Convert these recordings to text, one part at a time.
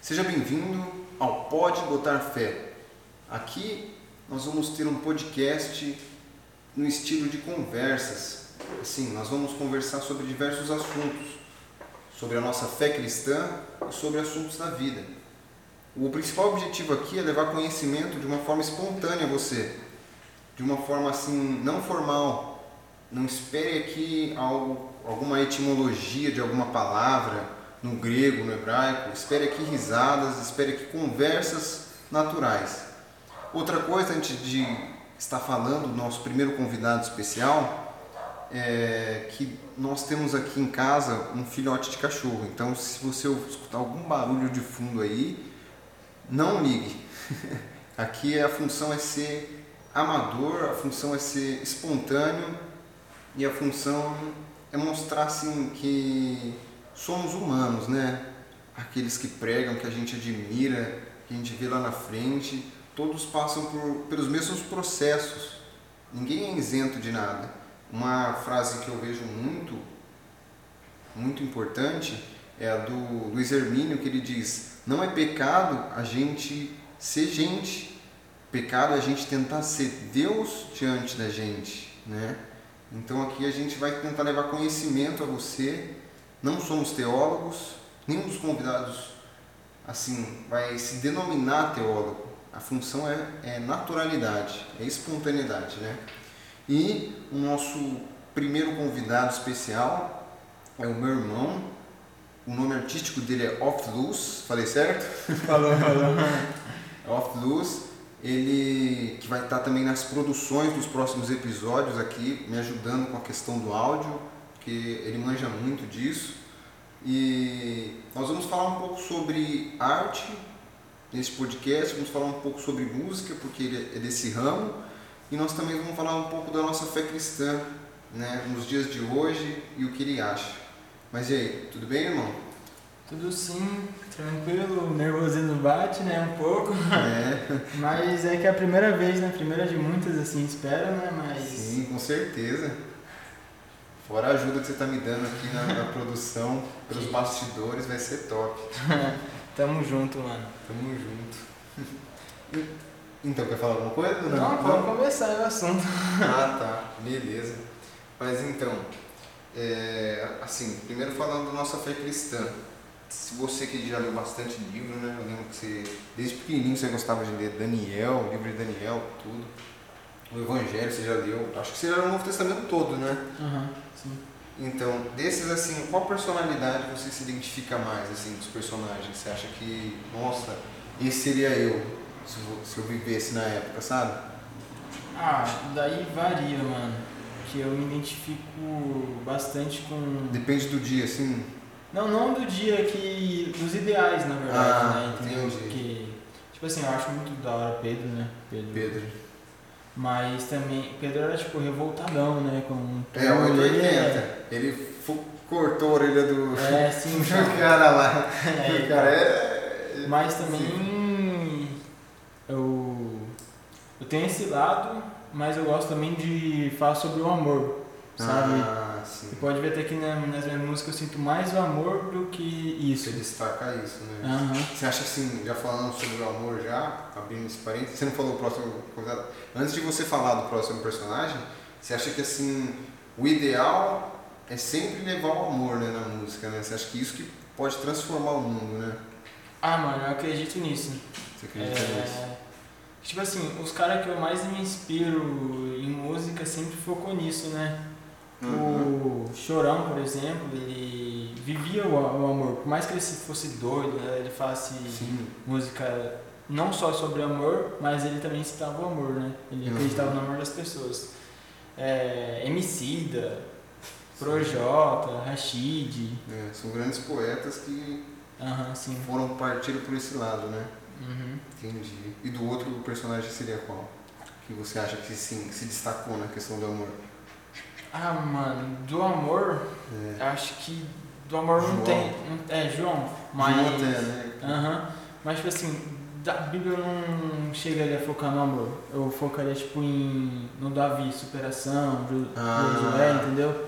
Seja bem-vindo ao Pode Botar Fé. Aqui nós vamos ter um podcast no estilo de conversas. Assim, nós vamos conversar sobre diversos assuntos, sobre a nossa fé cristã e sobre assuntos da vida. O principal objetivo aqui é levar conhecimento de uma forma espontânea a você, de uma forma assim não formal. Não espere aqui algo, alguma etimologia de alguma palavra no grego, no hebraico. Espere aqui risadas, espere aqui conversas naturais. Outra coisa, antes de estar falando do nosso primeiro convidado especial, é que nós temos aqui em casa um filhote de cachorro. Então, se você escutar algum barulho de fundo aí, não ligue. Aqui a função é ser amador, a função é ser espontâneo e a função é mostrar assim que somos humanos, né? Aqueles que pregam, que a gente admira, que a gente vê lá na frente, todos passam por, pelos mesmos processos. Ninguém é isento de nada. Uma frase que eu vejo muito, muito importante é a do Luiz Hermínio, que ele diz: Não é pecado a gente ser gente, pecado é a gente tentar ser Deus diante da gente, né? Então aqui a gente vai tentar levar conhecimento a você não somos teólogos, nenhum dos convidados assim vai se denominar teólogo. A função é, é naturalidade, é espontaneidade, né? E o nosso primeiro convidado especial é o meu irmão. O nome artístico dele é Off Luz, falei certo? Falou, falou. Off Luz, ele que vai estar também nas produções dos próximos episódios aqui, me ajudando com a questão do áudio porque ele manja muito disso. E nós vamos falar um pouco sobre arte nesse podcast, vamos falar um pouco sobre música, porque ele é desse ramo, e nós também vamos falar um pouco da nossa fé cristã, né, nos dias de hoje e o que ele acha. Mas e aí, tudo bem, irmão? Tudo sim, tranquilo, nervosismo bate, né, um pouco. É. Mas é que é a primeira vez, né, primeira de muitas, assim, espero, né, mas... Sim, com certeza. Fora a ajuda que você está me dando aqui na, na produção, pelos bastidores, vai ser top. Tamo junto, mano. Tamo junto. Então, quer falar alguma coisa? Não, não vamos começar o assunto. Ah, tá. Beleza. Mas então, é, assim, primeiro falando da nossa fé cristã. Se você que já leu bastante livro, né? Eu lembro que você, desde pequenininho você gostava de ler Daniel, livro de Daniel, tudo. O Evangelho você já leu. Acho que você já leu o Novo Testamento todo, né? Sim. Então, desses assim, qual personalidade você se identifica mais, assim, dos personagens? Você acha que, nossa, esse seria eu, se eu, se eu vivesse na época, sabe? Ah, daí varia, mano. Que eu me identifico bastante com. Depende do dia, assim. Não, não do dia que. dos ideais, na verdade, Ah, né? Entendeu? entendi. Porque, tipo assim, eu acho muito da hora Pedro, né? Pedro. Pedro. Mas também, Pedro era tipo revoltadão, né? Com É, o tudo, ele 80. é- Ele cortou a orelha do, É, sim, do então. cara lá. É, o cara é. Mas também eu, eu tenho esse lado, mas eu gosto também de falar sobre o amor, sabe? Ah, sim. Você pode ver até que na- nas minhas músicas eu sinto mais o amor do que Você isso. destaca isso, né? Aham. Você acha assim, já falando sobre o amor já, abrindo esse parênteses, você não falou o próximo convidado. Antes de você falar do próximo personagem, você acha que assim, o ideal é sempre levar o amor né, na música, né? Você acha que isso que pode transformar o mundo, né? Ah, mano, eu acredito nisso. Você acredita nisso? É, tipo assim, os caras que eu mais me inspiro em música sempre focou nisso, né? Uhum. O Chorão, por exemplo, ele vivia o, o amor. Por mais que ele fosse doido, né, ele falasse Sim. música não só sobre amor, mas ele também citava o amor, né? Ele Uhum. acreditava no amor das pessoas. É, Emicida, Projota, Rashid, É, são grandes poetas que sim. foram partindo por esse lado, né? Uhum. Entendi. E do outro personagem seria qual? Que você acha que sim, se destacou na questão do amor? Ah, mano, do amor, É. acho que do amor João. não tem. é, João, mas. João até, né? Aham. Mas, tipo assim, da Bíblia eu não chegaria a focar no amor. Eu focaria, tipo, em, no Davi, superação, Ah. Josué, entendeu?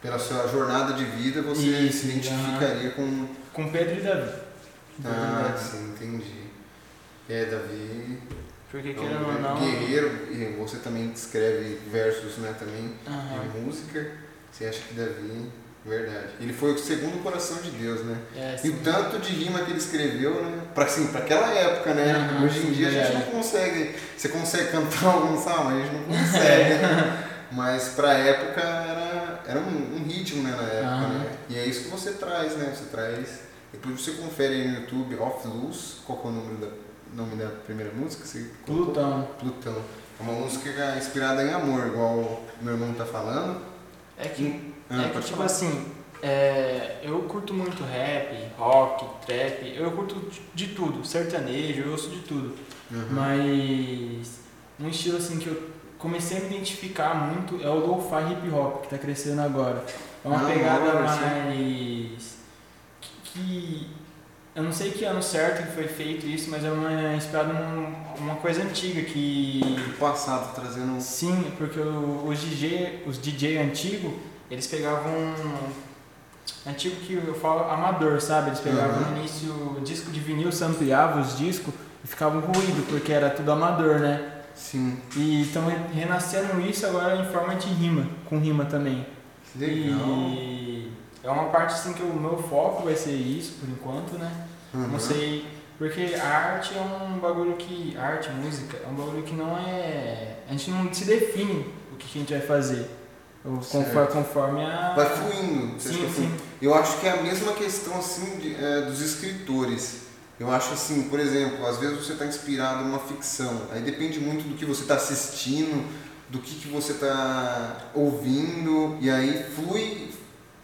Pela sua jornada de vida, você Isso, se identificaria com. Com Pedro e Davi. Ah, sim, entendi. É, Davi. Porque é um querendo ou não. Guerreiro, e você também escreve versos, né, também, Aham. de música. Você acha que Davi, verdade. Ele foi o segundo coração de Deus, né? É, E o tanto de rima que ele escreveu, né? Pra, assim, pra aquela época, né? Aham, Hoje em dia a gente não consegue. Você consegue cantar algum salmo, a gente não consegue. né? Mas pra época era, era um, um ritmo, né, na época, Aham. né? E é isso que você traz, né? Você traz. Depois você confere aí no YouTube Off Luz, qual que é o número da, nome da primeira música? Você? Plutão. Plutão. É uma música inspirada em amor, igual o meu irmão tá falando. É que, Ah, é que tipo falar. assim, é, eu curto muito rap, rock, trap, eu curto de- tudo, sertanejo, eu ouço de tudo. Uhum. Mas um estilo assim que eu comecei a me identificar muito é o lo-fi hip hop que tá crescendo agora. É uma Ah, pegada sim. mais que, que- eu não sei que ano certo que foi feito isso, mas é uma inspirado numa uma coisa antiga que Do passado, trazendo um. sim, porque os DJ, os DJ antigos, eles pegavam antigo que eu falo amador, sabe? Eles pegavam Uhum. no início o disco de vinil, sampleavam os discos e ficavam ruído, porque era tudo amador, né? Sim. E estão renascendo isso agora em forma de rima, com rima também. Que legal. E é uma parte assim que o meu foco vai ser isso por enquanto, né? Uhum. Não sei, porque a arte é um bagulho que. Arte, música, é um bagulho que não é. A gente não se define o que a gente vai fazer. Conforme, conforme a. Vai fluindo. Sim, fluindo? sim. Eu acho que é a mesma questão assim de, é, dos escritores. Eu acho assim, por exemplo, às vezes você está inspirado numa ficção, aí depende muito do que você está assistindo, do que, que você está ouvindo, e aí flui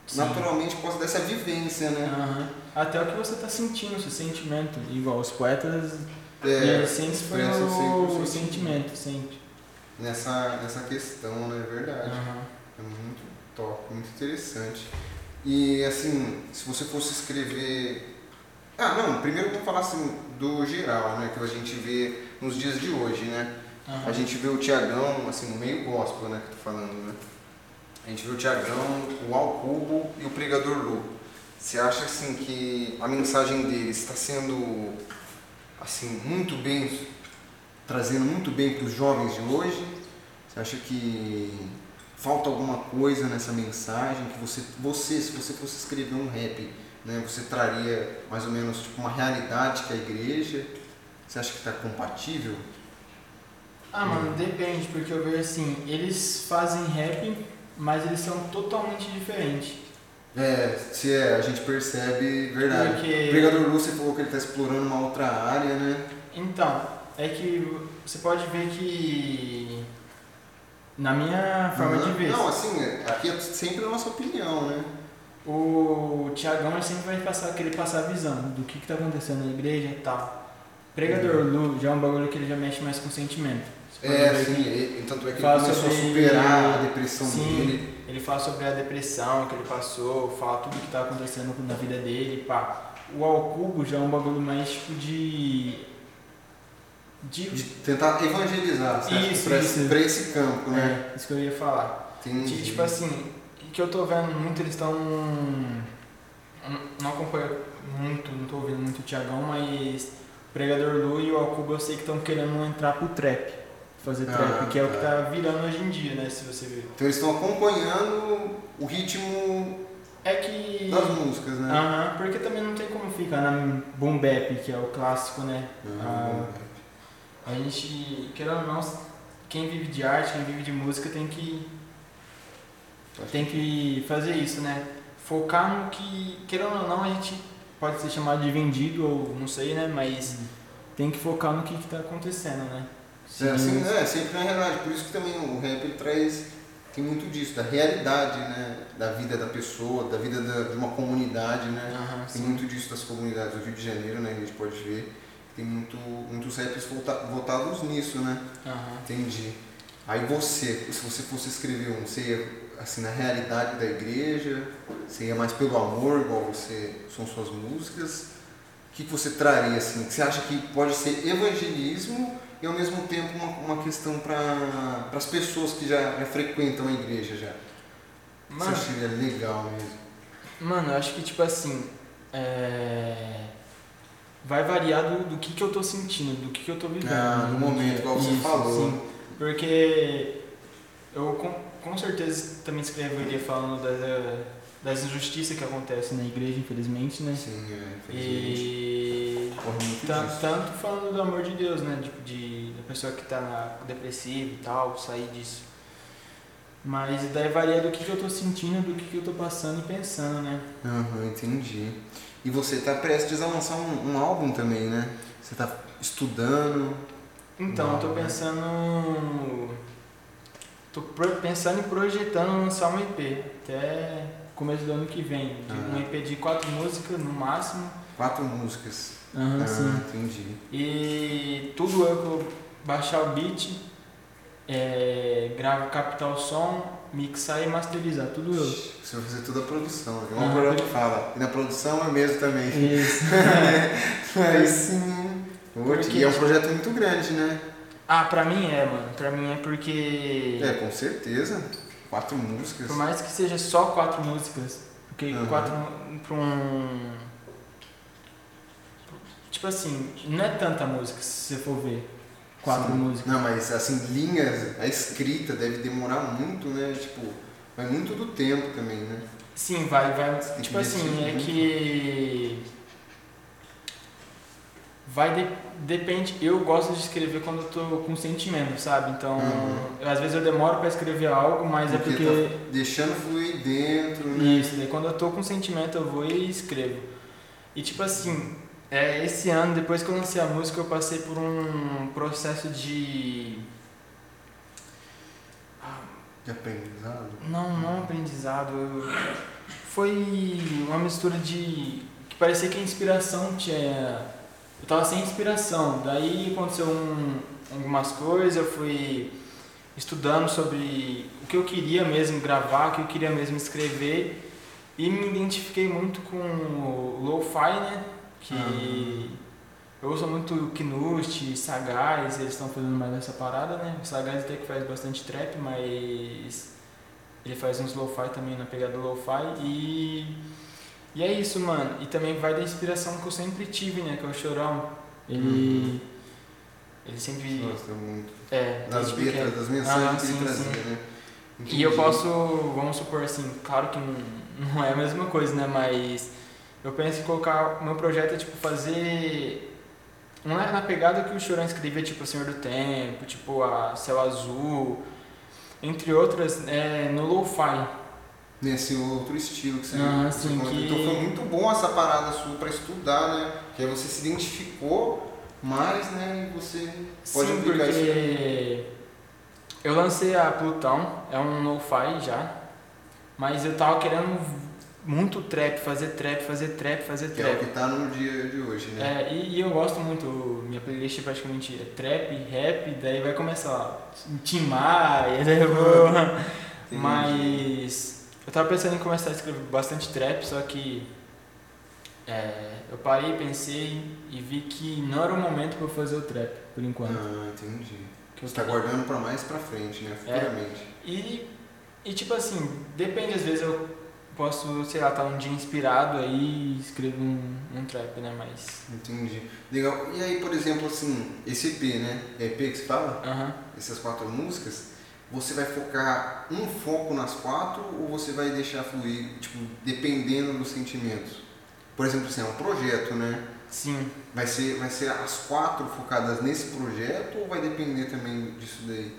Sim. naturalmente por causa dessa vivência, né? Aham. Até o que você tá sentindo, seu sentimento. Igual os poetas, É, foi sempre o, o sentimento, sempre. nessa, nessa questão, né? É verdade. Aham. É muito top, muito interessante. E assim, se você fosse escrever. Ah, não, primeiro vamos falar assim do geral, né? Que a gente vê nos dias de hoje, né? Aham. A gente vê o Tiagão, assim, no meio gospel, né? Que eu tô falando, né? A gente vê o Tiagão, o Alcubo e o Pregador Lu. Você acha assim que a mensagem deles está sendo assim muito bem trazendo muito bem para os jovens de hoje? Você acha que falta alguma coisa nessa mensagem que você você se você fosse escrever um rap, né, você traria mais ou menos tipo, uma realidade que a igreja? Você acha que está compatível? Ah, mano, depende, porque eu vejo assim, eles fazem rap, mas eles são totalmente diferentes. É, se é, a gente percebe, verdade. Porque- O Pregador Lu, você falou que ele está explorando uma outra área, né? Então, é que você pode ver que na minha forma de Uhum. ver, Não, assim, aqui é sempre a nossa opinião, né? o Tiagão sempre vai passar, querer passar a visão do que, que tá acontecendo na igreja e tal. Pregador Lu já é um bagulho que ele já mexe mais com sentimento. É, sim, tanto é que ele começou a superar a depressão Sim. dele. Ele fala sobre a depressão que ele passou, fala tudo que tá acontecendo na vida dele, pá. O Alcubo já é um bagulho mais tipo de. De. De tentar evangelizar, acha, Isso, pra, isso. Pra esse campo, né? É, isso que eu ia falar. Entendi. Tipo assim, que eu tô vendo muito, eles estão. Não acompanho muito, não tô ouvindo muito o Tiagão, mas o Pregador Lu e o Alcubo eu sei que estão querendo entrar pro trap. Fazer Ah, trap, que é o que tá. virando hoje em dia, né? Se você ver. Então eles estão acompanhando o ritmo É que. das músicas, né? Aham, porque também não tem como ficar na boom bap, que é o clássico, né? Ah, A gente, querendo ou não, quem vive de arte, quem vive de música tem que Acho tem que fazer isso, né? Focar no que, querendo ou não, a gente pode ser chamado de vendido ou não sei, né? Mas tem que focar no que está acontecendo, né? É, assim, é, sempre na realidade. Por isso que também o rap traz. Tem muito disso, da realidade, né? Da vida da pessoa, da vida da- de uma comunidade, né? Tem sim. muito disso das comunidades do Rio de Janeiro, né? A gente pode ver. Tem muito, muitos raps volta- voltados nisso, né? Aham. Entendi. Aí você, se você fosse escrever um, você ia assim na realidade da igreja, você ia mais pelo amor, igual você são suas músicas. O que, que você traria assim? Que você acha que pode ser evangelismo e ao mesmo tempo uma, uma questão para as pessoas que já, já frequentam a igreja já? Mano, Você acharia legal mesmo? mano, eu acho que tipo assim. É... vai variar do, do que, que eu tô sentindo, do que, que eu tô vivendo. Ah, no momento, igual você Isso, falou. Sim, porque eu com, com certeza também escreveria falando das, das injustiças que acontecem na igreja, infelizmente, né? Sim, é, infelizmente. E Corre muito tan- disso. tanto falando do amor de Deus, né? Tipo, de, da pessoa que tá depressiva e tal, sair disso. Mas daí varia do que, que eu tô sentindo, do que, que eu tô passando e pensando, né? Aham, entendi. E você tá prestes a lançar um, um álbum também, né? Você tá estudando. Então, eu tô Não, né? pensando. Tô pensando em projetando lançar um EP até começo do ano que vem. De Ah. Um EP de quatro músicas no máximo. Quatro músicas. Aham, ah, sim. entendi. E tudo eu eu baixar o beat, é, gravo, captar o som, mixar e masterizar, tudo eu. Você vai fazer toda a produção. É Ah, coisa que fala. E na produção é mesmo também. Isso. Aí sim. Putz, Porque- E é um projeto muito grande, né? ah, pra mim é, mano. Pra mim é porque. É, com certeza. Quatro músicas. Por mais que seja só quatro músicas, porque Aham. quatro pra um. Tipo assim, não é tanta música se você for ver. Quatro Sim. músicas. Não, mas assim, linhas, a escrita deve demorar muito, né? Tipo, vai muito do tempo também, né? Sim, vai, vai. Tipo assim, é que. Vai de, depende. Eu gosto de escrever quando eu tô com sentimento, sabe? Então, Uhum. eu- às vezes eu demoro pra escrever algo, mas é porque. tá deixando fluir dentro, né? Isso, daí quando eu tô com sentimento eu vou e escrevo. E tipo assim, é, esse ano, depois que eu lancei a música, eu passei por um processo de. De aprendizado. Não, não aprendizado. eu- Foi uma mistura de. que parecia que a inspiração tinha. Eu tava sem inspiração. Daí aconteceu um- algumas coisas, eu fui estudando sobre o que eu queria mesmo gravar, o que eu queria mesmo escrever. E me identifiquei muito com o lo-fi, né? Que eu ouço muito Knust, Sagaz, eles estão fazendo mais essa parada, né? O Sagaz até que faz bastante trap, mas ele faz uns lo-fi também na pegada do lo-fi e e é isso, mano. E também vai da inspiração que eu sempre tive, né? Que é o Chorão. Ele ele sempre Gosta muito. é, Das letras, das mensagens Ah, que ele trazia, sim. né? E eu Entendi. posso, vamos supor assim, claro que não, não é a mesma coisa, né? Mas eu penso em colocar o meu projeto é tipo fazer. Não é na pegada que o Chorão escrevia, tipo Senhor do Tempo, tipo a Céu Azul, entre outras, é, no lo-fi. Nesse outro estilo que você, Ah, que- Então foi muito bom essa parada sua pra estudar, né? Que aí você se identificou mais, né? E você pode Sim, aplicar isso. porque eu lancei a Plutão, é um lo-fi já, mas eu tava querendo muito trap, fazer trap, fazer trap, fazer Que é o trap. que tá no dia de hoje, né? É, e, e eu gosto muito, minha playlist é praticamente é trap, rap, daí vai começar lá, Tim Maia, daí eu vou... Mas eu tava pensando em começar a escrever bastante trap, só que é, eu parei, pensei e vi que não era o momento pra eu fazer o trap, por enquanto. Ah, entendi. Que Você tá guardando pra mais pra frente, né? Futuramente. E, e tipo assim, depende, às vezes eu posso, sei lá, estar um dia inspirado aí e escrevo um, um trap, né? Mas. Entendi. Legal. E aí, por exemplo, assim, esse EP, né? É EP que você fala? Aham. Essas quatro músicas, você vai focar um foco nas quatro ou você vai deixar fluir, tipo, dependendo dos sentimentos? Por exemplo, assim, é um projeto, né? Sim. Vai ser, vai ser as quatro focadas nesse projeto ou vai depender também disso daí?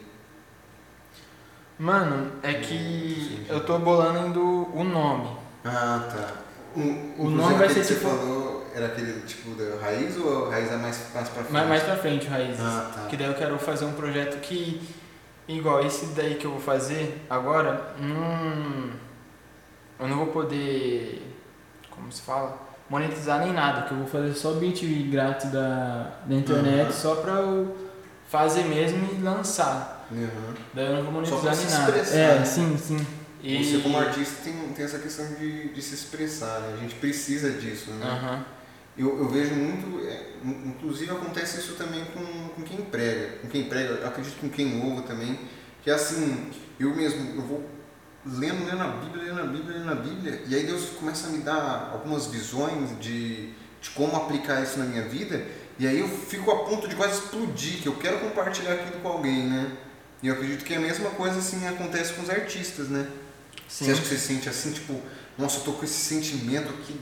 Mano, é que eu tô bolando o nome. Ah, tá. O, O nome vai ser que tipo- Você falou era aquele tipo da raiz ou a raiz é mais, mais pra frente? Mais, mais pra frente, Raízes. Ah, tá. Que daí eu quero fazer um projeto que, igual esse daí que eu vou fazer agora, não, eu não vou poder, como se fala, monetizar nem nada, que eu vou fazer só beat grátis da, da internet, Uhum. só pra eu fazer mesmo e lançar. Uhum. Daí eu não vou Só pra monetizar se nem nada. É, né? sim, sim. E... Você como artista tem, tem essa questão de, de se expressar, né? A gente precisa disso, né? Aham. Eu, eu vejo muito, é, in- inclusive acontece isso também com, com quem prega, com quem prega, eu acredito com quem ouve também, que é assim, eu mesmo, eu vou lendo, lendo a Bíblia, lendo a Bíblia, lendo a Bíblia, e aí Deus começa a me dar algumas visões de, de como aplicar isso na minha vida, e aí eu fico a ponto de quase explodir, que eu quero compartilhar aquilo com alguém, né? E eu acredito que a mesma coisa assim acontece com os artistas, né? Sim. Você acha que você sente assim, tipo, nossa, eu tô com esse sentimento aqui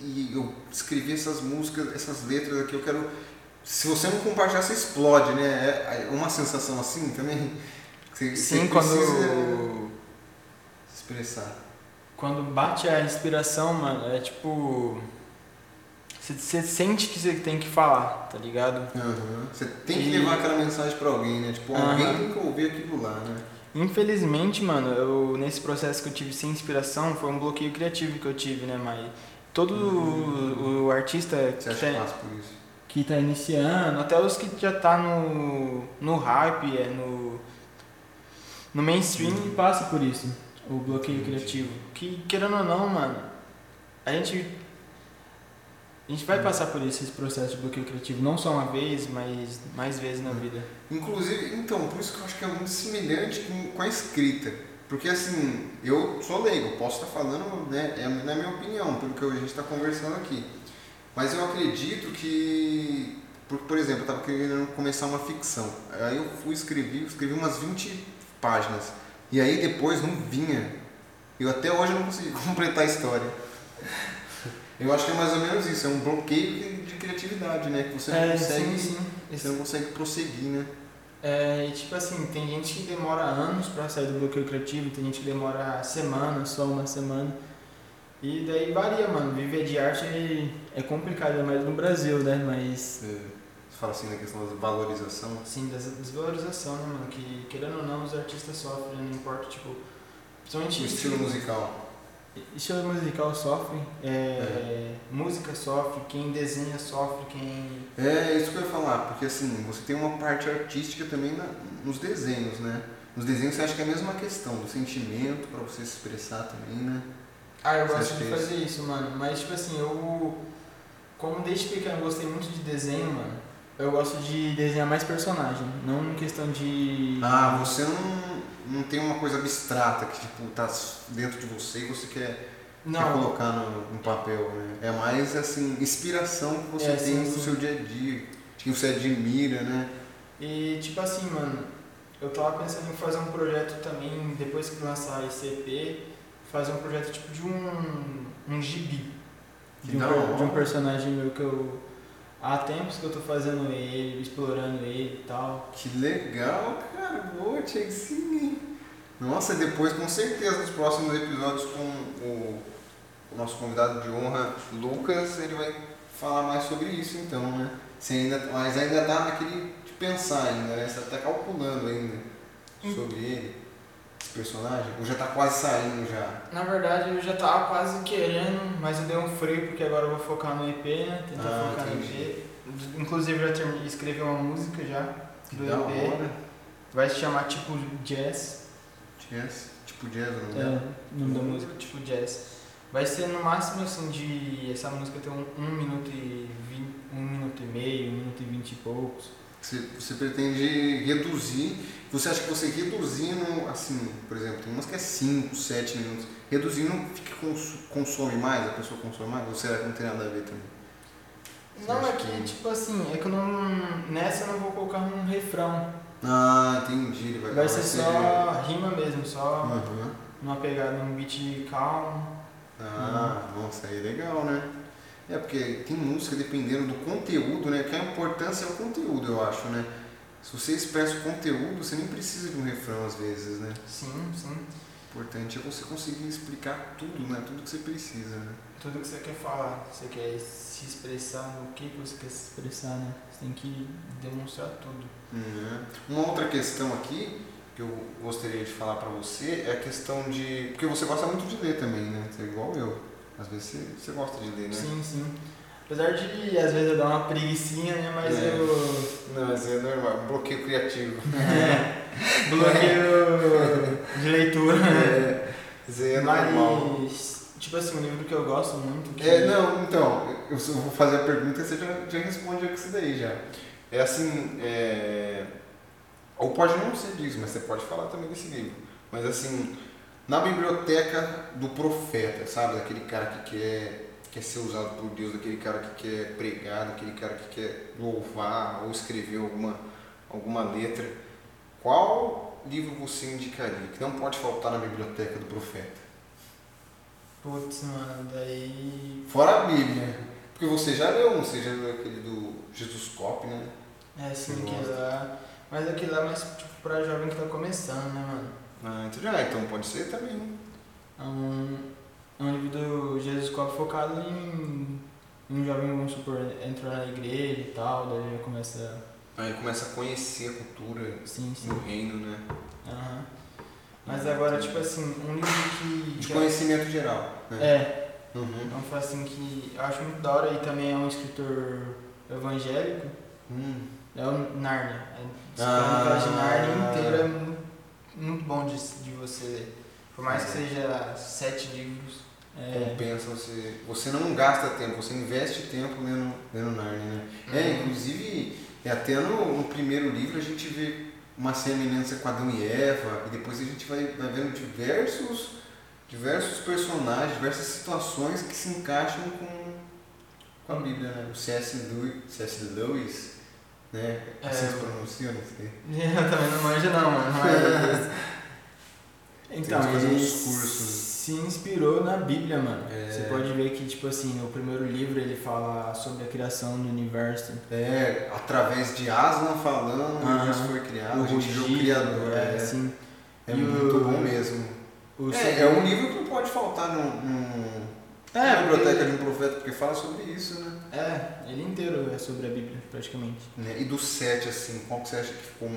e eu escrevi essas músicas, essas letras aqui, eu quero. Se você não compartilhar, você explode, né? É uma sensação assim também. Você, Sim, você quando. expressar. Quando bate a inspiração, mano, é tipo. Você, sente que você tem que falar, tá ligado? Uhum. Você tem que E- levar aquela mensagem pra alguém, né? Tipo, alguém tem que ouvir aquilo lá, né? Infelizmente, mano, eu, nesse processo que eu tive sem inspiração, foi um bloqueio criativo que eu tive, né, mas todo o, o artista Você que tá, que tá iniciando, até os que já tá no, no hype, é no, no mainstream, passa por isso, o bloqueio Entendi. criativo. Que, querendo ou não, mano, a gente, a gente vai passar por isso, esse processo de bloqueio criativo, não só uma vez, mas mais vezes na vida. Inclusive, então, por isso que eu acho que é muito semelhante com a escrita. Porque assim, eu sou leigo, posso estar falando, né, é na minha opinião, pelo que a gente está conversando aqui. Mas eu acredito que, por, por exemplo, eu estava querendo começar uma ficção. Aí eu fui escrevi, escrevi umas 20 páginas. E aí depois não vinha. Eu até hoje não consegui completar a história. Eu acho que é mais ou menos isso, é um bloqueio de criatividade, né? Que você não consegue, É, sim, sim. você não consegue prosseguir, né? É, e tipo assim, tem gente que demora anos pra sair do bloqueio criativo, tem gente que demora semanas, só uma semana. E daí varia, mano. Viver de arte é, é complicado, mais no Brasil, né? Mas, Você fala assim na questão da valorização. assim, dessa desvalorização, né, mano? Que querendo ou não, os artistas sofrem, não importa, tipo. O Principalmente estilo musical. Estilo musical sofre, é, música sofre, quem desenha sofre, quem. É isso que eu ia falar, porque assim, você tem uma parte artística também na- nos desenhos, né? Nos desenhos você acha que é a mesma questão, do sentimento pra você se expressar também, né? Ah, eu Você gosto de é fazer isso, mano. Mas, tipo assim, eu. Como desde pequeno eu gostei muito de desenho, mano. Eu gosto de desenhar mais personagem, não em questão de. Ah, você não, não tem uma coisa abstrata que tipo, tá dentro de você e você quer, quer colocar no, papel, né? É mais assim, inspiração que você É, tem sim, no sim. seu dia a dia, que você admira, né? e tipo assim, mano. Eu tava pensando em fazer um projeto também, depois que lançar esse EP, fazer um projeto tipo de um. um gibi. De um, de um personagem meu que eu. Há tempos que eu tô fazendo ele, explorando ele e tal. Que legal, cara. Boa, tinha que sim? Nossa, e depois com certeza nos próximos episódios com o, o nosso convidado de honra, Lucas, ele vai falar mais sobre isso então, né? Você ainda, mas ainda tá naquele de pensar ainda, né? Você tá calculando ainda sobre ele, esse personagem, ou já tá quase saindo já. Na verdade eu já tava quase querendo, mas eu dei um freio porque agora eu vou focar no EP, né? Tentar Ah, focar entendi. no EP. Inclusive eu já terminei, escrevi uma música já do da EP. hora. Vai se chamar tipo Jazz. Jazz, tipo jazz, o nome É, dela? o nome da música tipo Jazz. Vai ser no máximo assim de. Essa música tem um, um minuto e vinte, um minuto e meio, um minuto e vinte e poucos. Você, você pretende reduzir. Você acha que você reduzindo, assim, por exemplo, tem umas que é 5, 7 minutos. Reduzindo, fica, cons- consome mais, a pessoa consome mais? Ou será que não tem nada a ver também? Você Não, é que, tipo assim, é que eu não. Nessa eu não vou colocar um refrão. Ah, entendi. Ele vai, Vai ser só rima mesmo, só Aham. numa pegada, num beat calmo. Ah, nossa, aí é legal, né? É, porque tem música dependendo do conteúdo, né? Que a importância é o conteúdo, eu acho, né? Se você expressa o conteúdo, você nem precisa de um refrão às vezes, né? Sim, sim. O importante é você conseguir explicar tudo, né? Tudo que você precisa, né? Tudo que você quer falar, você quer se expressar no que você quer se expressar, né? Você tem que demonstrar tudo. Uhum. Uma outra questão aqui que eu gostaria de falar pra você é a questão de. Porque você gosta muito de ler também, né? Você é igual eu. Às vezes você, você gosta de ler, né? Sim, sim. Apesar de às vezes eu dar uma preguicinha, né? Mas É. eu Não, mas é normal, um bloqueio criativo. bloqueio de leitura. É, aí é normal. Mas, tipo assim, um livro que eu gosto muito. Que... É, não, então, eu vou fazer a pergunta e você já, já responde com isso daí já. É assim, é... ou pode não ser disso, mas você pode falar também desse livro. Mas assim, na biblioteca do profeta, sabe? Daquele cara que quer, quer ser usado por Deus, daquele cara que quer pregar, daquele cara que quer louvar ou escrever alguma, alguma letra, qual livro você indicaria que não pode faltar na biblioteca do profeta? Putz, mano, daí. Fora a Bíblia. Porque você já leu, você já leu aquele do Jesus Cop, né? É, sim, aquele gosta? lá. Mas aquele lá é mais tipo pra jovem que tá começando, né, mano? Ah, então, já, então pode ser também. É um, é um livro do Jesus Cop focado em um jovem, vamos supor, entrou na igreja e tal, daí já começa. Aí começa a conhecer a cultura Sim, sim. do reino, né? Aham. Mas agora, tipo assim, um livro que. De que conhecimento geral. Né? é, Uhum. é um faz assim que eu acho muito da hora e também é um escritor evangélico. Hum. É o Narnia. É, Ah. de Narnia inteira é muito, bom de, de você ler. Por mais que É. seja sete livros. É, Compensa você. Você não gasta tempo, você investe tempo lendo, lendo Narnia, né? É, Uhum. inclusive, é até no, no primeiro livro a gente vê uma semelhança com Adão e Eva, e depois a gente vai, vai vendo diversos, diversos personagens, diversas situações que se encaixam com, com a Bíblia, né? O C.S. Lewis, C.S. Lewis né? É, Assim se o- pronuncia, não sei. Eu também não manjo não, mano. Então, ele se inspirou na Bíblia, mano. É. Você pode ver que, tipo assim, o primeiro livro ele fala sobre a criação do universo. É, através de Aslan falando, o universo foi criado, o a gente vê o Criador. é, É, assim. é E muito o- bom mesmo. O É, é um livro que não pode faltar no, É, na biblioteca de um profeta, porque fala sobre isso, né? É, ele inteiro é sobre a Bíblia, praticamente. Né? E do sete, assim, qual que você acha que ficou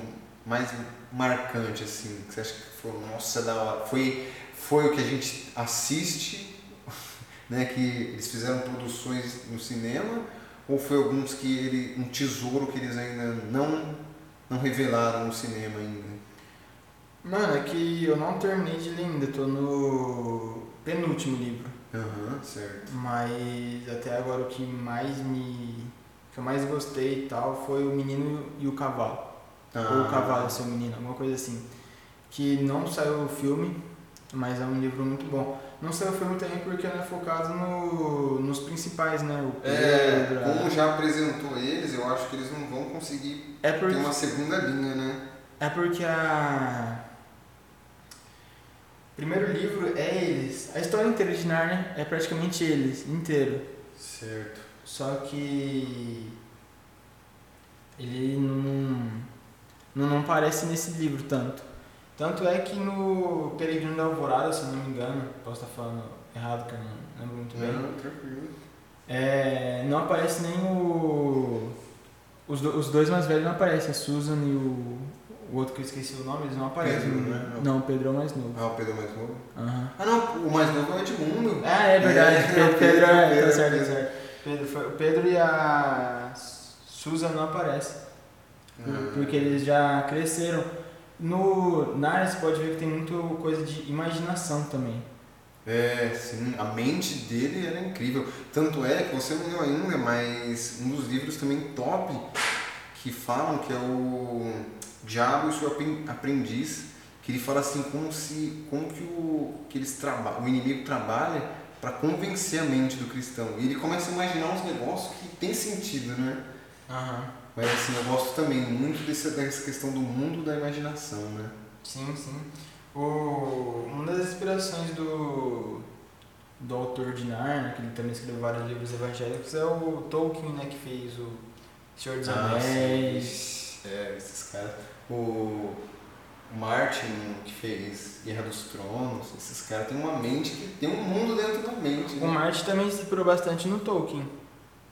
mais marcante, assim? Que você acha que foi, nossa, da hora? Foi, foi o que a gente assiste, né? Que eles fizeram produções no cinema, ou foi alguns que ele, um tesouro que eles ainda não, não revelaram no cinema ainda? Mano, é que eu não terminei de ler ainda, tô no penúltimo livro. Aham, certo. Mas até agora o que mais me. que eu mais gostei e tal foi o menino e o cavalo. Ou o cavalo e seu menino, alguma coisa assim. Que não saiu o filme, mas é um livro muito bom. Não saiu o filme também porque é focado no, nos principais, né? O É, Pedro, a- como já apresentou eles, eu acho que eles não vão conseguir é ter porque, uma segunda linha, né? é porque a. O primeiro livro é eles. A história inteira de Narnia é praticamente eles, inteiro. Certo. Só que ele não, não, não aparece nesse livro tanto. Tanto é que no Peregrino da Alvorada, se não me engano, posso estar falando errado, que eu não lembro muito bem, Não, tranquilo. é, não aparece nem o. Os, do- os dois mais velhos não aparecem, a Susan e o, o outro que eu esqueci o nome, eles não aparecem. Pedro, no- né? Não, o Pedro é o mais novo. Ah, o Pedro mais novo? Aham. Ah, não, o mais novo é o Edmundo. Ah, é verdade. É, Pedro, Pedro, Pedro, é, Pedro, tá certo, Pedro. tá certo. Pedro, foi- o Pedro e a Susan não aparecem. Ah. Porque eles já cresceram. No Narnia você pode ver que tem muita coisa de imaginação também. É, sim, a mente dele era incrível. Tanto é que você não leu ainda, mas um dos livros também top que falam que é o Diabo e seu Apren- Aprendiz, que ele fala assim como se como que o que eles trabalham, o inimigo trabalha para convencer a mente do cristão. E ele começa a imaginar uns negócios que tem sentido, né? Aham. Mas assim, eu gosto também muito desse, dessa questão do mundo da imaginação, né? Sim, sim. O, uma das inspirações do, do autor de Narnia, que ele também escreveu vários livros evangélicos, é o Tolkien, né, que fez o Senhor dos Ah, Anéis. É, esses caras. O Martin, que fez Guerra dos Tronos, esses caras têm uma mente que tem um mundo dentro da mente. O Né? Martin também se inspirou bastante no Tolkien.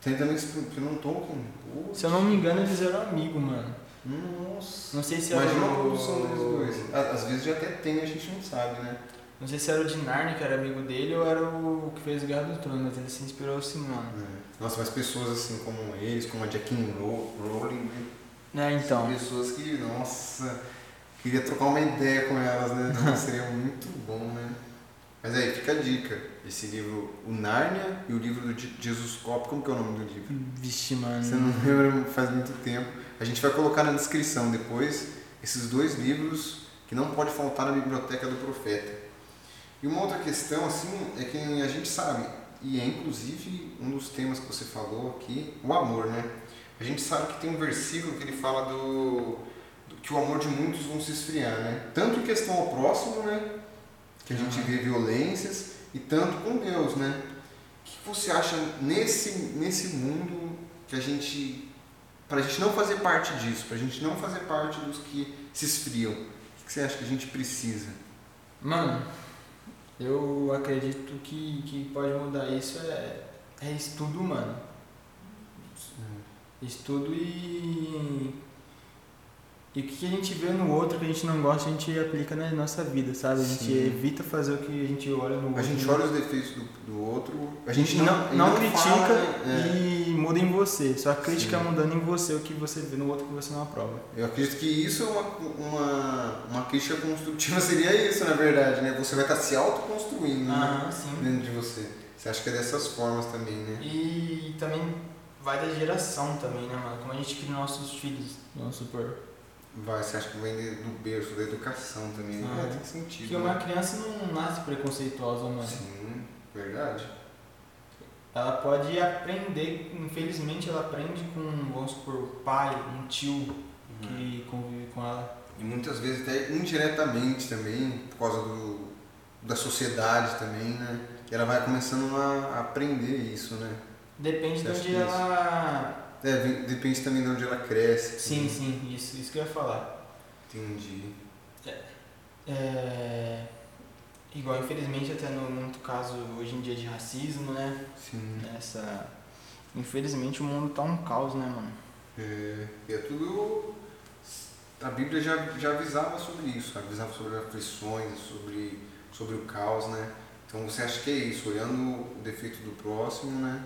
Tem também esse filme um Tolkien. Putz. Se eu não me engano, eles eram amigos, mano. Nossa. Não sei se era Imagina a o... produção deles dois. Às vezes já até tem, a gente não sabe, né? Não sei se era o de Narnia, que era amigo dele, ou era o que fez Guerra do Trono, mas ele se inspirou assim, mano. É. Nossa, mas pessoas assim como eles, como a Ro- Rowling, né? É, então. Pessoas que, nossa, queria trocar uma ideia com elas, né? Então, seria muito bom, né? Mas aí, fica a dica. Esse livro, o Nárnia e o livro do Je- Jesus Cop, como que é o nome do livro? Vixe, mano. Você não lembra faz muito tempo. A gente vai colocar na descrição depois esses dois livros que não pode faltar na biblioteca do profeta. E uma outra questão, assim, é que a gente sabe, e é inclusive um dos temas que você falou aqui, o amor, né? A gente sabe que tem um versículo que ele fala do, do que o amor de muitos vão se esfriar, né? Tanto em questão ao próximo, né? Que a gente vê violências e tanto com Deus, né? O que você acha nesse nesse mundo que a gente para a gente não fazer parte disso, para a gente não fazer parte dos que se esfriam, o que você acha que a gente precisa? Mano, eu acredito que, que pode mudar isso é, é estudo humano. Estudo e. E o que a gente vê no outro que a gente não gosta, a gente aplica na nossa vida, sabe? A gente Sim. evita fazer o que a gente olha no outro. A gente olha os defeitos do, do outro, a A gente não, e não, critica fala, né? e muda em você. Só a crítica Sim. mudando em você o que você vê no outro que você não aprova. Eu acredito que isso é uma, uma, uma crítica construtiva, seria isso, na verdade, né? Você vai estar se autoconstruindo né? sim. dentro de você. Você acha que é dessas formas também, né? E também vai da geração também, né, mano? Como a gente cria nossos filhos, vamos supor. Vai, você acha que vem do berço, da educação também, né? Ah, É, tem sentido. Porque né? uma criança não nasce preconceituosa, mano. Sim, verdade. Ela pode aprender, infelizmente ela aprende com, vamos supor, o pai, um tio que convive com ela. E muitas vezes até indiretamente também, por causa do, da sociedade também, né? E ela vai começando a aprender isso, né? Depende de onde isso. ela. É, depende também de onde ela cresce. Sim, sim, isso, isso que eu ia falar. Entendi. É... Igual, infelizmente, até no muito caso hoje em dia de racismo, né? Sim. Essa. Infelizmente o mundo tá um caos, né, mano? É, e é tudo. A Bíblia já, já avisava sobre isso, avisava sobre aflições, sobre, sobre o caos, né? Então você acha que é isso, olhando o defeito do próximo, né?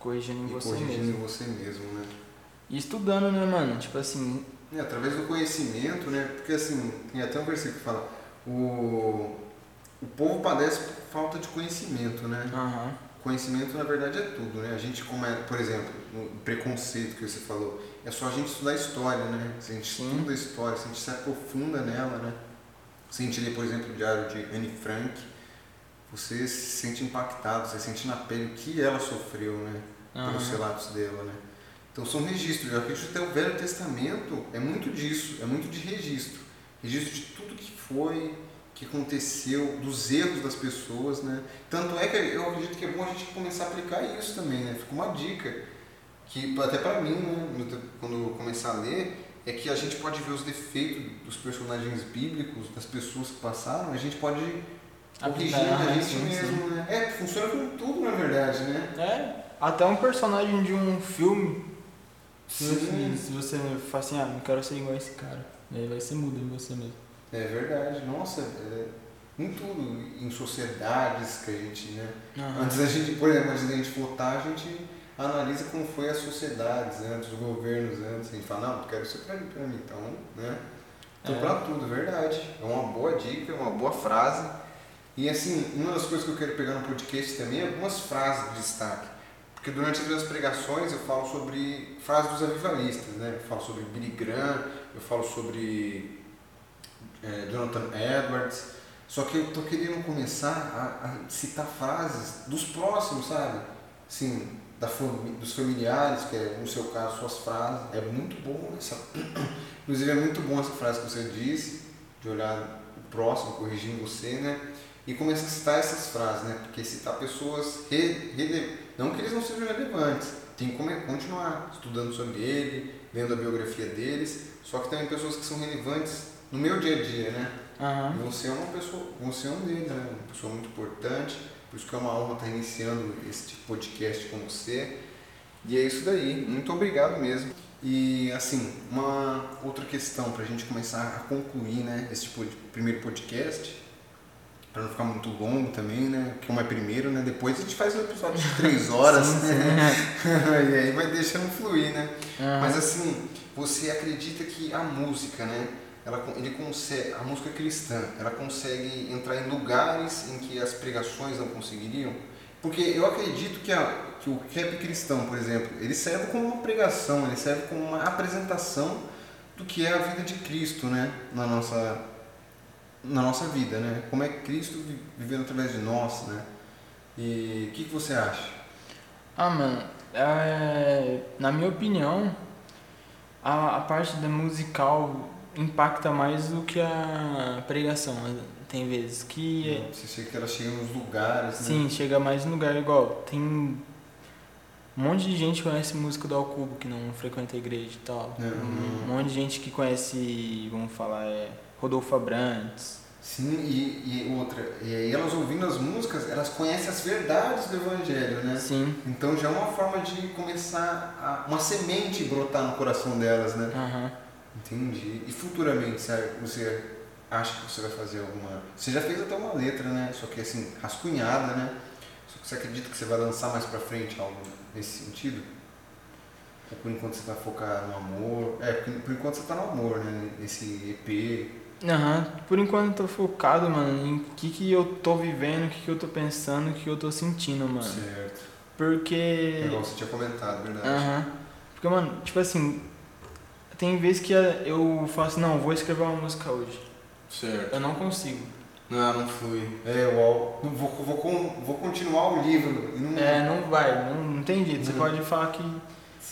Corrigindo em e você corrigindo mesmo. em você mesmo, né? E estudando, né, mano? Tipo assim. É, através do conhecimento, né? Porque assim, tem até um versículo que fala, o, o povo padece por falta de conhecimento, né? Aham. Conhecimento na verdade é tudo, né? A gente como é, por exemplo, no preconceito que você falou, é só a gente estudar a história, né? Se a gente Sim. estuda a história, se a gente se aprofunda nela, né? Se a gente lê, por exemplo, o diário de Anne Frank, você se sente impactado, você sente na pele o que ela sofreu, né? Pelos Aham. relatos dela, né? Então são registros. Eu acredito que até o Velho Testamento é muito disso, é muito de registro. Registro de tudo que foi, que aconteceu, dos erros das pessoas, né? Tanto é que eu acredito que é bom a gente começar a aplicar isso também, né? Fica uma dica, que até pra mim, né, quando eu começar a ler, é que a gente pode ver os defeitos dos personagens bíblicos, das pessoas que passaram, a gente pode corrigir Aplicar, a né? gente Sim, mesmo, né? É, funciona com tudo, na verdade, né? É, até um personagem de um filme, se você, se você fala assim, ah, não quero ser igual a esse cara, aí vai ser muda em você mesmo. É verdade, nossa, é, em tudo, em sociedades que a gente, né? Antes da gente, por exemplo, antes da gente votar, a gente analisa como foi as sociedades antes, os governos antes, a gente fala, não, eu quero isso pra mim, pra mim, então, né? Então É. pra tudo, verdade. É uma boa dica, uma boa frase. E assim, uma das coisas que eu quero pegar no podcast também é algumas frases de destaque. Porque durante as minhas pregações eu falo sobre frases dos avivalistas, né? Eu falo sobre Billy Graham, eu falo sobre é, Jonathan Edwards. Só que eu tô querendo começar a, a citar frases dos próximos, sabe? Sim, da fami dos familiares, que é no seu caso suas frases. É muito bom essa. Inclusive é muito bom essa frase que você disse, de olhar o próximo, corrigindo você, né? E começar a citar essas frases, né? Porque citar pessoas re, rele- não que eles não sejam relevantes, tem que come- continuar estudando sobre ele, vendo a biografia deles, só que também pessoas que são relevantes no meu dia a dia, né? E você é uma pessoa, você é um deles, né? Uma pessoa muito importante, por isso que é uma honra estar iniciando esse tipo podcast com você. E é isso daí, muito obrigado mesmo. E assim, uma outra questão para a gente começar a concluir, né, esse tipo de primeiro podcast, para não ficar muito longo também, né? Como é primeiro, né? Depois a gente faz um episódio de três horas, né? e aí vai deixando fluir, né? Aham. Mas assim, você acredita que a música, né? Ela, ele consegue, a música cristã, ela consegue entrar em lugares em que as pregações não conseguiriam? Porque eu acredito que, a, que o rap cristão, por exemplo, ele serve como uma pregação, ele serve como uma apresentação do que é a vida de Cristo, né? Na nossa, na nossa vida, né? Como é Cristo vi- vivendo através de nós, né? E o que, que você acha? Ah, mano, é, na minha opinião, a, a parte da musical impacta mais do que a pregação. Tem vezes que. Você chega que ela chega nos lugares, né? Sim, chega mais em lugar igual. Tem um monte de gente que conhece música do Alcubo que não frequenta a igreja e tal. Uhum. Um monte de gente que conhece, vamos falar, é Rodolfo Abrantes. Sim, e, e outra, e aí elas ouvindo as músicas, elas conhecem as verdades do Evangelho, né? Sim. Então já é uma forma de começar a, uma semente brotar no coração delas, né? Aham. Entendi. E futuramente, sabe, você acha que você vai fazer alguma. Você já fez até uma letra, né? Só que assim, rascunhada, né? Só que você acredita que você vai lançar mais pra frente algo nesse sentido? Ou por enquanto você vai focar no amor? É, por enquanto você tá no amor, né? Nesse EP. Aham. Por enquanto eu tô focado, mano, em o que, que eu tô vivendo, o que, que eu tô pensando, o que eu tô sentindo, mano. Certo. Porque. É igual você tinha comentado, verdade. Aham. Porque, mano, tipo assim, tem vezes que eu falo assim, não, vou escrever uma música hoje. Certo. Eu não consigo. Não, não flui. É. Não, vou, vou, vou continuar o livro. E não... É, não vai, não, não tem jeito. Você Uhum. pode falar que.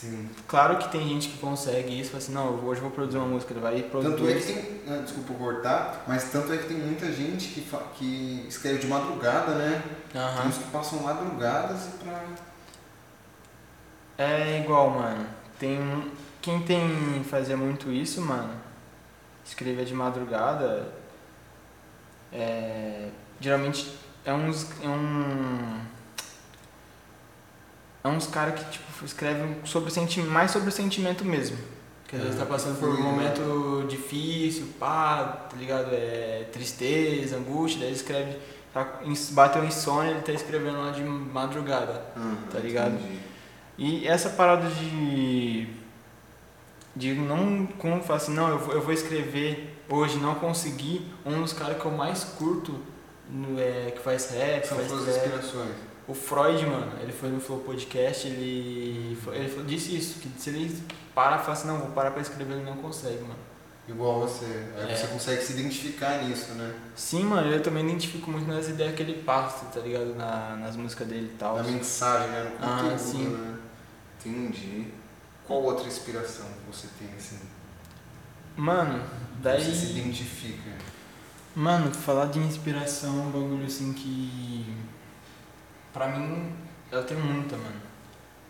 Sim. Claro que tem gente que consegue isso, fala assim, não, hoje eu vou produzir uma música, ele vai e produz. Tanto é que tem, ah, desculpa cortar, mas tanto é que tem muita gente que, fa- que escreve de madrugada, né? Tem Aham. uns que passam madrugadas e pra. É igual, mano. Tem. Quem tem fazia muito isso, mano, escrever de madrugada. É. Geralmente é uns. É um. É uns caras que tipo, escrevem sobre senti mais sobre o sentimento mesmo. Que às vezes tá Ah, passando por um sim. momento difícil, pá, tá ligado? É tristeza, angústia, daí ele escreve. Tá, bateu insônia, ele tá escrevendo lá de madrugada. Tá ligado? Entendi. E essa parada de. de não. Como falar assim, não, eu vou, eu vou escrever hoje, não consegui. Um dos caras que eu mais curto, no, é, que faz rap, São faz suas inspirações. O Freud, mano, ele foi no Flow Podcast, ele, ele disse isso, que se ele para e fala assim, não, vou parar pra escrever, ele não consegue, mano. Igual você. Aí É. você consegue se identificar nisso, né? Sim, mano, eu também identifico muito nas ideias que ele passa, tá ligado? Na, nas músicas dele e tal. Na mensagem, né? No Ah, conteúdo, sim. né? Entendi. Qual outra inspiração que você tem, assim? Mano, daí. Você se identifica. Mano, falar de inspiração é um bagulho assim que. Pra mim, eu tenho muita, mano.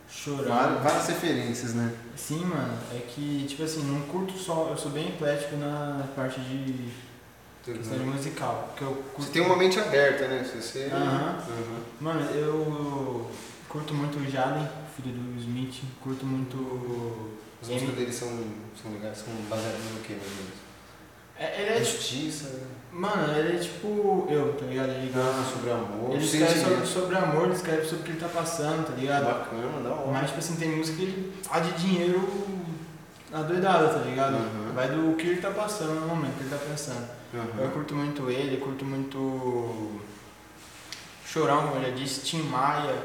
Chorar. Várias, referências, né? Sim, mano, é que, tipo assim, não curto só. Eu sou bem eclético na parte de questão de musical. Porque eu curto. Você tem uma mente aberta, né? Se você... Aham. Aham. Mano, eu curto muito o Jaden, filho do Smith. Curto muito. As músicas dele são, são legais, são baseadas no que, ou menos? É, ele é. Justiça, né? Mano, ele é tipo eu, tá ligado? Ele Ah, sobre amor. Ele escreve sobre, sentimento. sobre amor, ele escreve sobre o que ele tá passando, tá ligado? Bacana, da hora. Mas, tipo assim, tem música que ele fala de dinheiro adoidado, tá ligado? Uhum. Vai do que ele tá passando no momento, que ele tá pensando. Aham. Eu curto muito ele, eu curto muito Chorão, como eu já disse, Tim Maia,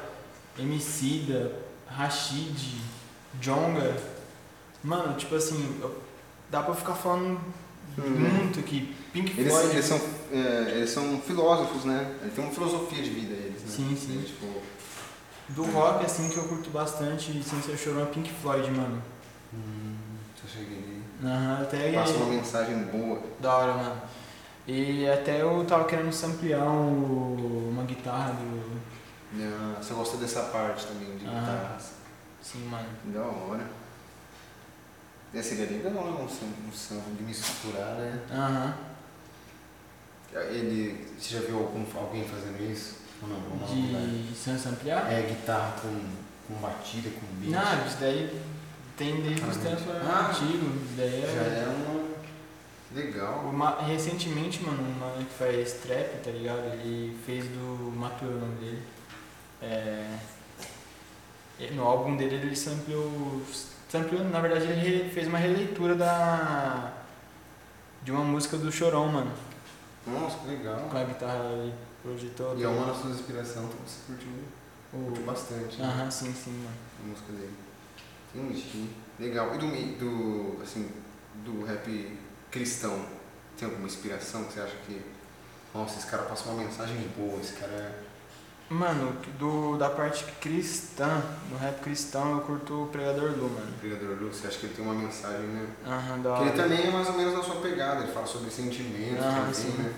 Emicida, Rashid, Jonga. Mano, tipo assim, eu- dá pra ficar falando Uhum. Muito aqui. Pink Eles, Floyd. eles, são, é, eles são filósofos, né? Eles têm uma filosofia de vida, eles, né? Sim, sim. Eles, tipo, Do rock, assim, que eu curto bastante, sem ser chorão, é Pink Floyd, mano. hum, eu cheguei ali. Aham, até Passa uma mensagem boa. Da hora, mano. E até eu tava querendo samplear um- uma guitarra do. Ah, Você gosta dessa parte também, de Aham. guitarras. Sim, mano. Da hora. É, seria legal, né? Um um sample de misturar, né? Aham. Ele, você já viu algum, alguém fazendo isso? Ou não? Ou não? De sem samplear? É, guitarra com, com batida, com beat. Não, isso daí tem desde os tempos Ah. antigos. Isso daí Já é. é uma... Legal. Uma- recentemente, mano, um mano que faz trap, tá ligado? Ele fez do Matura o nome dele. É, no álbum dele ele sampleou. Sampleou na verdade ele fez uma releitura da. de uma música do Chorão, mano. Nossa, que legal. Com a guitarra ele projetou. E é uma das suas inspirações, então você curtiu, o... curtiu bastante né, Aham, sim, sim, mano. a música dele. Entendi. Legal. E do, do, assim, do rap cristão, tem alguma inspiração que você acha que... Nossa, esse cara passa uma mensagem boa, esse cara é... Mano, do, da parte cristã, do rap cristão, eu curto o Pregador Lu, mano. O Pregador Lu, você acha que ele tem uma mensagem, né? Aham, da Que hora. ele também é mais ou menos na sua pegada, ele fala sobre sentimentos também, sim. né?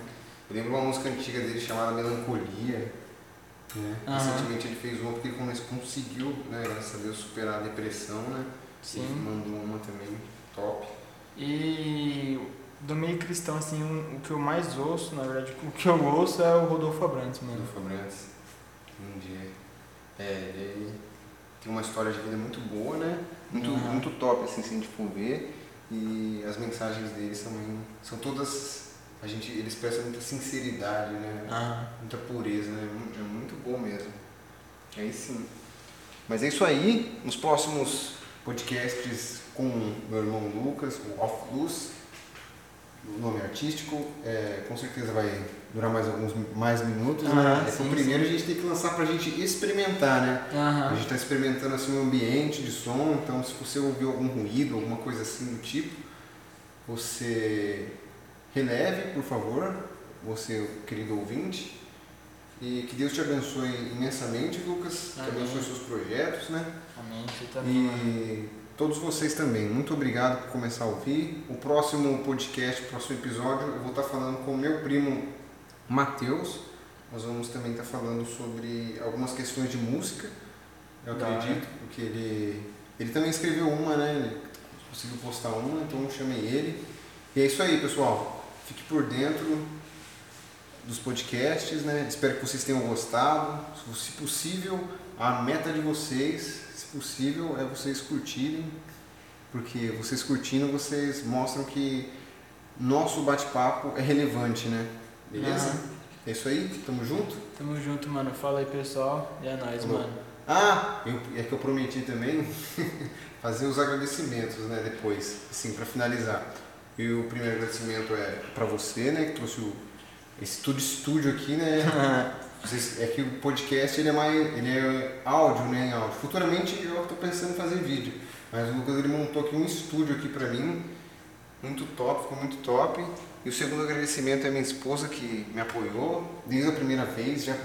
Eu lembro uma música antiga dele chamada Melancolia. Né? Aham. Recentemente ele fez uma porque ele conseguiu, né, graças a Deus, superar a depressão, né? Ele Sim. mandou uma também top. E do meio cristão, assim, o que eu mais ouço, na verdade, o que eu ouço é o Rodolfo Abrantes, mano. do Fabrantes. Entendi. É, ele tem uma história de vida muito boa, né? Muito, Aham. muito top, assim, se a gente for ver. E as mensagens dele também são todas. A gente, eles prestam muita sinceridade, né? Aham. Muita pureza, né? É muito bom mesmo. Aí sim. Mas é isso aí. Nos próximos podcasts com meu irmão Lucas, o Off Luz, o nome artístico, é, com certeza vai durar mais alguns mais minutos, né? Ah, É que o sim, primeiro sim. a gente tem que lançar pra gente experimentar, né? A gente está experimentando assim, um ambiente de som, então se você ouvir algum ruído, alguma coisa assim do tipo, você releve, por favor, você, querido ouvinte, e que Deus te abençoe imensamente, Lucas, que Amém. abençoe seus projetos, né? Amém. Você também. E todos vocês também, muito obrigado por começar a ouvir. O próximo podcast, o próximo episódio, eu vou estar falando com o meu primo Matheus. Nós vamos também estar falando sobre algumas questões de música, eu acredito, porque ele, ele também escreveu uma, né? Ele conseguiu postar uma, então chamei ele. E é isso aí, pessoal. Fique por dentro dos podcasts, né? Espero que vocês tenham gostado. Se possível, a meta de vocês, se possível, é vocês curtirem, porque vocês curtindo, vocês mostram que nosso bate-papo é relevante, né? Beleza? Aham. É isso aí? Tamo junto? Tamo junto, mano. Fala aí, pessoal. E é nóis, Falou. mano. Ah, eu, é que eu prometi também fazer os agradecimentos, né, depois, assim, para finalizar. E o primeiro agradecimento é para você, né, que trouxe o, esse tudo estúdio aqui, né? Vocês- é que o podcast ele é mais, ele é áudio, né, áudio. Futuramente eu estou pensando em fazer vídeo, mas o Lucas ele montou aqui um estúdio aqui para mim, muito top, ficou muito top. E o segundo agradecimento é a minha esposa que me apoiou desde a primeira vez, já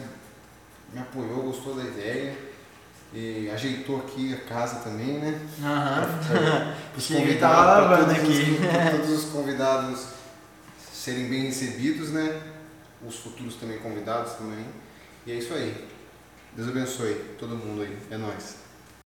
me apoiou, gostou da ideia e ajeitou aqui a casa também, né? Aham. Os convidados, todos, aqui. Os, todos os convidados serem bem recebidos, né? Os futuros também convidados também. E é isso aí. Deus abençoe todo mundo aí. É nóis.